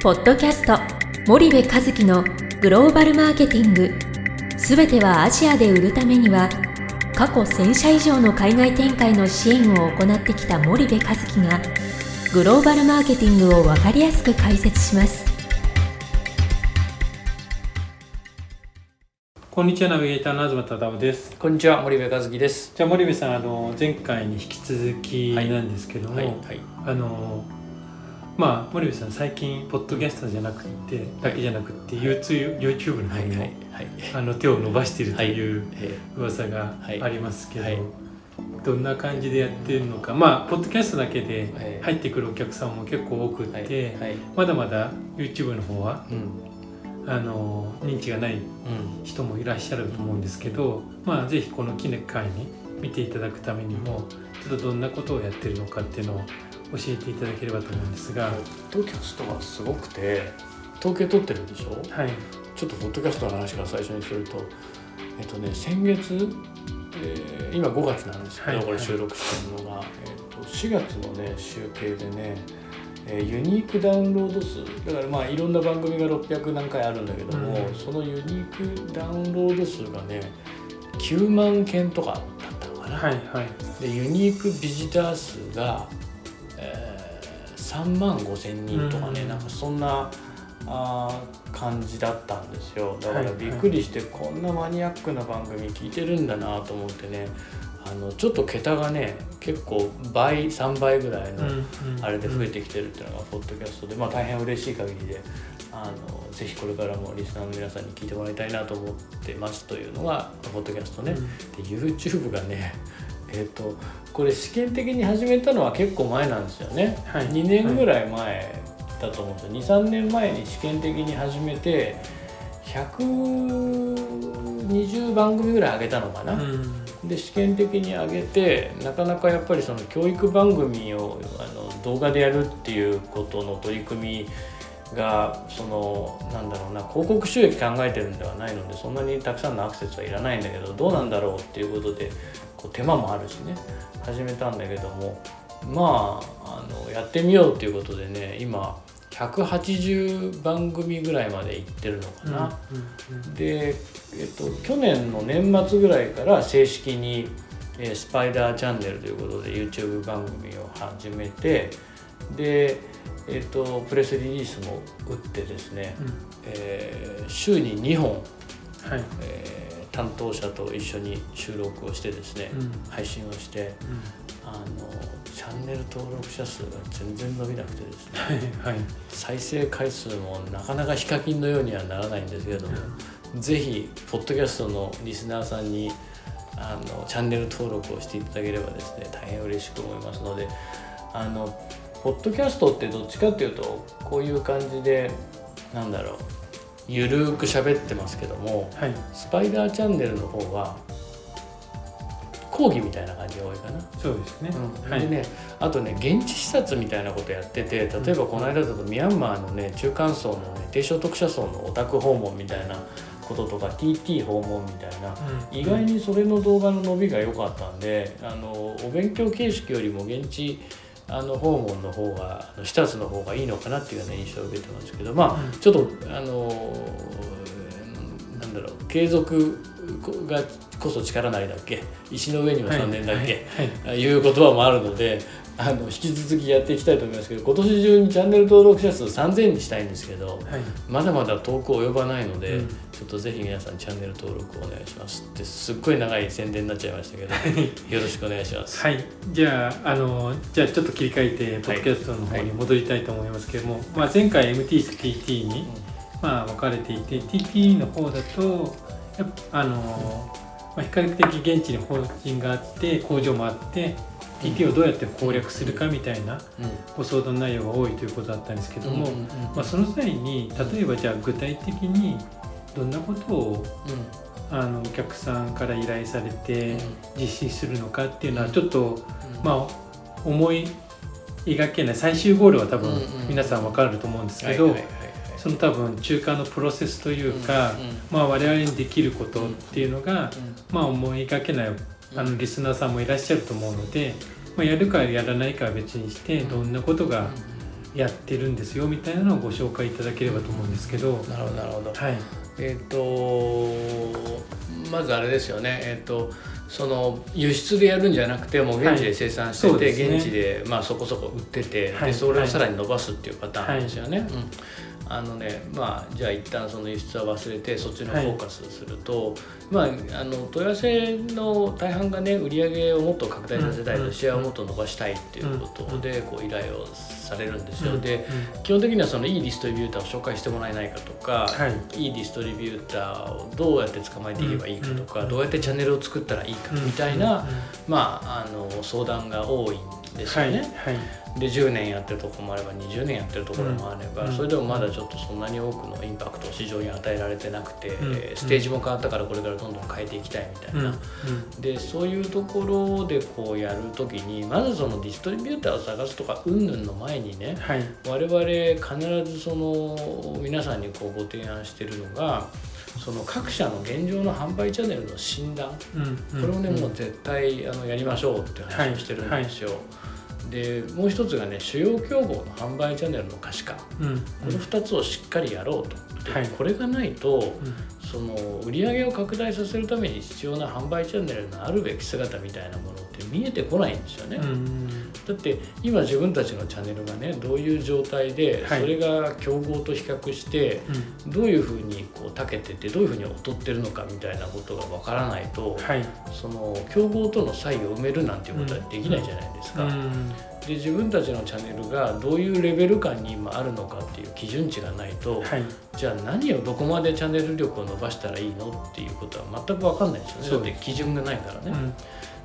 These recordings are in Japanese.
ポッドキャスト森部和樹のグローバルマーケティング。すべてはアジアで売るためには過去1000社以上の海外展開の支援を行ってきた森部和樹がグローバルマーケティングを分かりやすく解説します。こんにちはナビゲーターの東忠夫です。こんにちは森部和樹です。じゃあ森部さんあの前回に引き続きなんですけども、はいはい。あのまあ森部さん最近ポッドキャストじゃなくてだけじゃなくて YouTube, YouTube の方にも、はいはいはい。あの手を伸ばしているというえ噂がはい。ありますけど、はい。どんな感じでやってるのか。まあポッドキャストだけではい。入ってくるお客さんも結構多くて、はい。はい。まだまだ YouTube の方はうん。あの認知がないうん。人もいらっしゃると思うんですけど、まあ、ぜひこの機会に見ていただくためにもちょっとどんなことをやってるのかっていうのを教えていただければと思うんですが、ポッドキャストがすごくて統計取ってるでしょ？はい、ちょっとポッドキャストの話から最初にすると、えっとね先月、えー今5月なんですけど、はいこれ収録してるのが、えっと4月のね集計でね。えーユニークダウンロード数。だからまあいろんな番組が600何回あるんだけども、うん。そのユニークダウンロード数がね9万件とかだったのかな、はいはい。でユニークビジター数が、えー3万5千人とかね、うん。なんかそんなあー感じだったんですよ。だからびっくりしてこんなマニアックな番組聞いてるんだなと思ってねあのちょっと桁がね結構倍3倍ぐらいのあれで増えてきてるっていうのがポッドキャストで、まあ、大変嬉しい限りであのぜひこれからもリスナーの皆さんに聞いてもらいたいなと思ってますというのがポッドキャストね。で YouTube がねえっ、とこれ試験的に始めたのは結構前なんですよね、はい。2年ぐらい前だと思うんですよ。23年前に試験的に始めて120番組ぐらい上げたのかな、うん。で試験的に上げてなかなかやっぱりその教育番組をあの動画でやるっていうことの取り組みがそのなんだろうな広告収益考えてるんではないのでそんなにたくさんのアクセスはいらないんだけどどうなんだろうっていうことでこう手間もあるしね。始めたんだけども。まああのやってみようっていうことでね今180番組ぐらいまで行ってるのかな。で、えっと、去年の年末ぐらいから正式に、えースパイダーチャンネルということで YouTube 番組を始めてで、えっと、プレスリリースも打ってですね、えー週に2本、はい。えー担当者と一緒に収録をしてですね、うん。配信をしてあのチャンネル登録者数が全然伸びなくてですね はいはい。再生回数もなかなかヒカキンのようにはならないんですけれども、ぜひポッドキャストのリスナーさんにあのチャンネル登録をしていただければですね大変嬉しく思いますのであのポッドキャストってどっちかっていうとこういう感じでなんだろうゆるーく喋ってますけどもはい。スパイダーチャンネルの方は講義みたいな感じが多いかな。そうですね、はい。でねあとね現地視察みたいなことやってて例えばこの間だとミャンマーのね中間層のね低所得者層のオタク訪問みたいなこととか TT 訪問みたいなうん。意外にそれの動画の伸びが良かったんであのお勉強形式よりも現地あの訪問の方が視察の方がいいのかなっていうような印象を受けてますけどまうん。あちょっとあのなんだろう継続がこそ力なりだっけ？石の上にも3年だっけ、はい。はい。いう言葉もあるのであの引き続きやっていきたいと思いますけど今年中にチャンネル登録者数3000にしたいんですけどはい。まだまだ遠く及ばないので、うん。ちょっとぜひ皆さんチャンネル登録お願いします。ってすっごい長い宣伝になっちゃいましたけどよろしくお願いします。はい、じゃああのじゃあちょっと切り替えてポッドキャストの方に戻りたいと思いますけども、まあ、前回 MT と TT に、まあ、分かれていて TT の方だとあの、まあ、比較的現地に法人があって工場もあって、TT をどうやって攻略するかみたいなうん。ご相談内容が多いということだったんですけども、まあ、その際に例えばじゃあ具体的にどんなことをあのお客さんから依頼されて実施するのかっていうのはちょっと、まあ思い描けない最終ゴールは多分皆さん分かると思うんですけど、その多分中間のプロセスというか、まあ、我々にできることっていうのが、うまあ、思い描けないあのリスナーさんもいらっしゃると思うので、まあ、やるかやらないかは別にしてどんなことがやってるんですよみたいなのをご紹介いただければと思うんですけど。なるほどなるほど。はい、えっ、とまずあれですよね。えっ、とその輸出でやるんじゃなくてもう現地で生産してて、はいね。現地でまあそこそこ売ってて、はい。でそれをさらに伸ばすっていうパターンですよね。うんあのねまあじゃあ一旦その輸出は忘れてそっちのフォーカスすると、まああの問い合わせの大半がね売り上げをもっと拡大させたいと、うん。シェアをもっと伸ばしたいっていうことでこう依頼をされるんですよ。うん。で基本的にはそのいいディストリビューターを紹介してもらえないかとか、はい。いいディストリビューターをどうやって捕まえていけばいいかとか、うん。どうやってチャンネルを作ったらいいかみたいな、まあ、あの相談が多いんですはいよね。はい。で10年やってるところもあれば20年やってるところもあれば、うん。それでもまだちょっとそんなに多くのインパクトを市場に与えられてなくて、うん。ステージも変わったからこれからどんどん変えていきたいみたいな。うん。でそういうところでこうやるときにまずそのディストリビューターを探すとかうんぬんの前にねはい。我々必ずその皆さんにこうご提案してるのがその各社の現状の販売チャンネルの診断。うんこれをね、もう絶対あのやりましょうって話をしてるんですよ。でもう一つがね主要競合の販売チャンネルの可視化。こうん。の2つをしっかりやろうと。これがないとうん。その売り上げを拡大させるために必要な販売チャンネルのあるべき姿みたいなものって見えてこないんですよね。うんだって今自分たちのチャンネルがねどういう状態ではい。それが競合と比較してどういうふうにこう長けててどういうふうに劣ってるのかみたいなことがわからないとはい。その競合との差異を埋めるなんていうことはできないじゃないですか。うん。で自分たちのチャンネルがどういうレベル感に今あるのかっていう基準値がないとはい。じゃあ何をどこまでチャンネル力を伸ばしたらいいのっていうことは全く分かんないですよね。だって基準がないからね。うん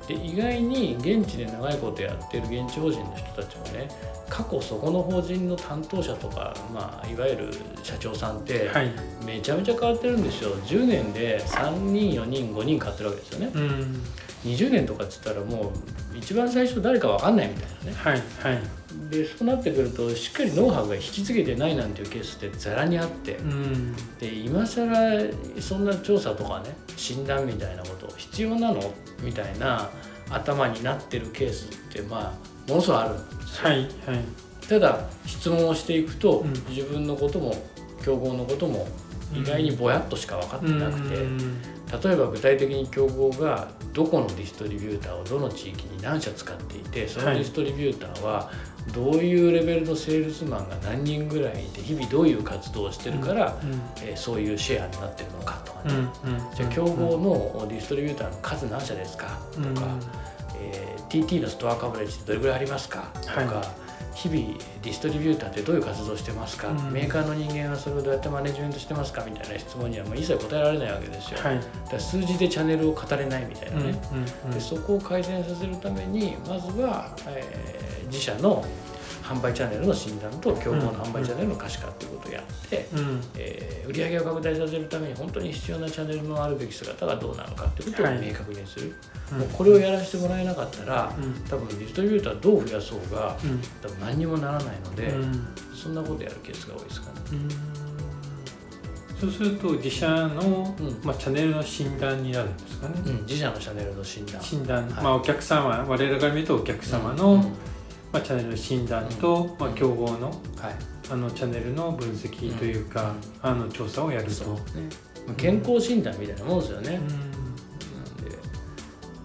で意外に現地で長いことやってる現地法人の人たちもね過去そこの法人の担当者とか、まあ、いわゆる社長さんってはい。めちゃめちゃ変わってるんですよ。10年で3人4人5人変わってるわけですよね。うん。20年とかっつったらもう一番最初誰か分かんないみたいなね。はいはい。でそうなってくるとしっかりノウハウが引き継げてないなんていうケースってざらにあって。うん。で今更そんな調査とかね診断みたいなこと必要なの？みたいな頭になってるケースってまあものすごいあるんですよ。はいはい。ただ質問をしていくと、うん。自分のことも競合のことも意外にぼやっとしか分かってなくて、うん。例えば具体的に競合がどこのディストリビューターをどの地域に何社使っていてそのはい。ディストリビューターはどういうレベルのセールスマンが何人ぐらいいて日々どういう活動をしてるから、うんえーそういうシェアになってるのかとかうんね、うん。じゃあ競合のディストリビューターの数何社ですかとか、うん。えー TT のストアカバレッジってどれぐらいありますかとか、は日々ディストリビューターってどういう活動してますか、うん。メーカーの人間はそれをどうやってマネジメントしてますかみたいな質問にはもう一切答えられないわけですよ。はい。だから数字でチャンネルを語れないみたいなうんね、でそこを改善させるためにまずは、えー自社の販売チャンネルの診断と競合の販売チャンネルの可視化ということをやって、うん。うん。えー売上を拡大させるために本当に必要なチャンネルのあるべき姿がどうなのかっていうことをはい。明確にする、うん。もうこれをやらせてもらえなかったら、うん。多分ディストリビューターどう増やそうがうん。多分何にもならないので、うん。そんなことやるケースが多いですかね。そうすると自社の、うん。まあ、チャンネルの診断になるんですかね、うん、自社のチャンネルの診断。診断、はい。まあ、お客様我々から見るとお客様の、うんまあ、チャンネルの診断と、まあ、競合のはい。あのチャンネルの分析というか、あの調査をやると。ね。まあ健康診断みたいなもんですよね。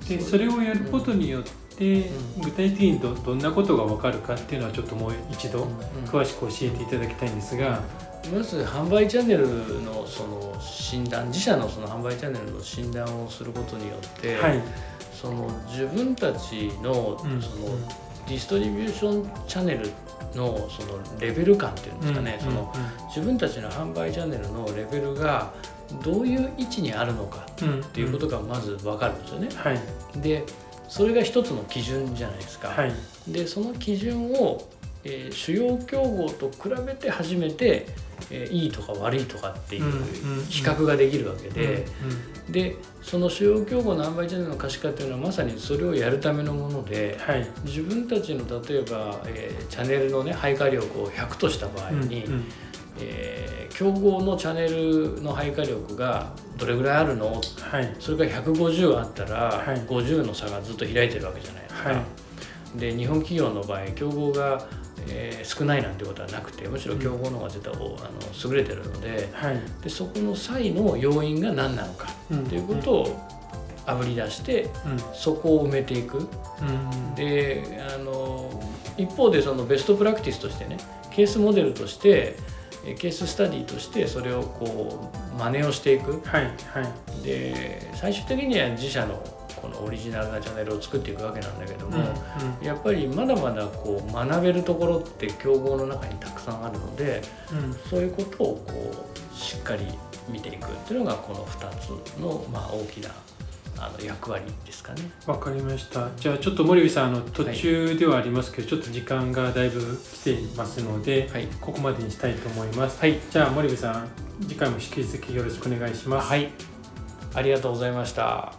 で。でそれをやることによって、うん。具体的にどどんなことが分かるかっていうのはちょっともう一度うん。詳しく教えていただきたいんですが、まず販売チャンネルのその診断自社のその販売チャンネルの診断をすることによって、はい、その自分たちのうん。そのディストリビューションチャンネルのそのレベル感っていうんですかね、うんその自分たちの販売チャンネルのレベルがどういう位置にあるのかうんっていうことがまず分かるんですよね。はいでそれが一つの基準じゃないですか。はいでその基準を、えー主要競合と比べて初めて、えーいいとか悪いとかっていう比較ができるわけで、うんでその主要競合の販売チャンネルの可視化っていうのはまさにそれをやるためのものではい。自分たちの例えば、えーチャンネルのね配下力を100とした場合に、うんうん。えー競合のチャンネルの配下力がどれぐらいあるの？はい。それが150あったら、はい。50の差がずっと開いてるわけじゃないですか。はいで日本企業の場合競合が、えー少ないなんてことはなくてむしろ競合の方が絶対、あの優れてるのではい。でそこの際の要因が何なのかうん。ということをあぶり出してうん。そこを埋めていく。うん。であの一方でそのベストプラクティスとしてねケースモデルとしてえケーススタディとしてそれをこう真似をしていく。はい。はい。で最終的には自社のこのオリジナルなチャンネルを作っていくわけなんだけどうんも、やっぱりまだまだこう学べるところって競合の中にたくさんあるのでうん。そういうことをこうしっかり見ていくっていうのがこの2つの、まあ、大きなあの役割ですかね。わかりました。じゃあちょっと森部さんあの途中ではありますけど、ちょっと時間がだいぶ来ていますので、はい、ここまでにしたいと思います。はい。じゃあ森部さん次回も引き続きよろしくお願いします。はい、ありがとうございました。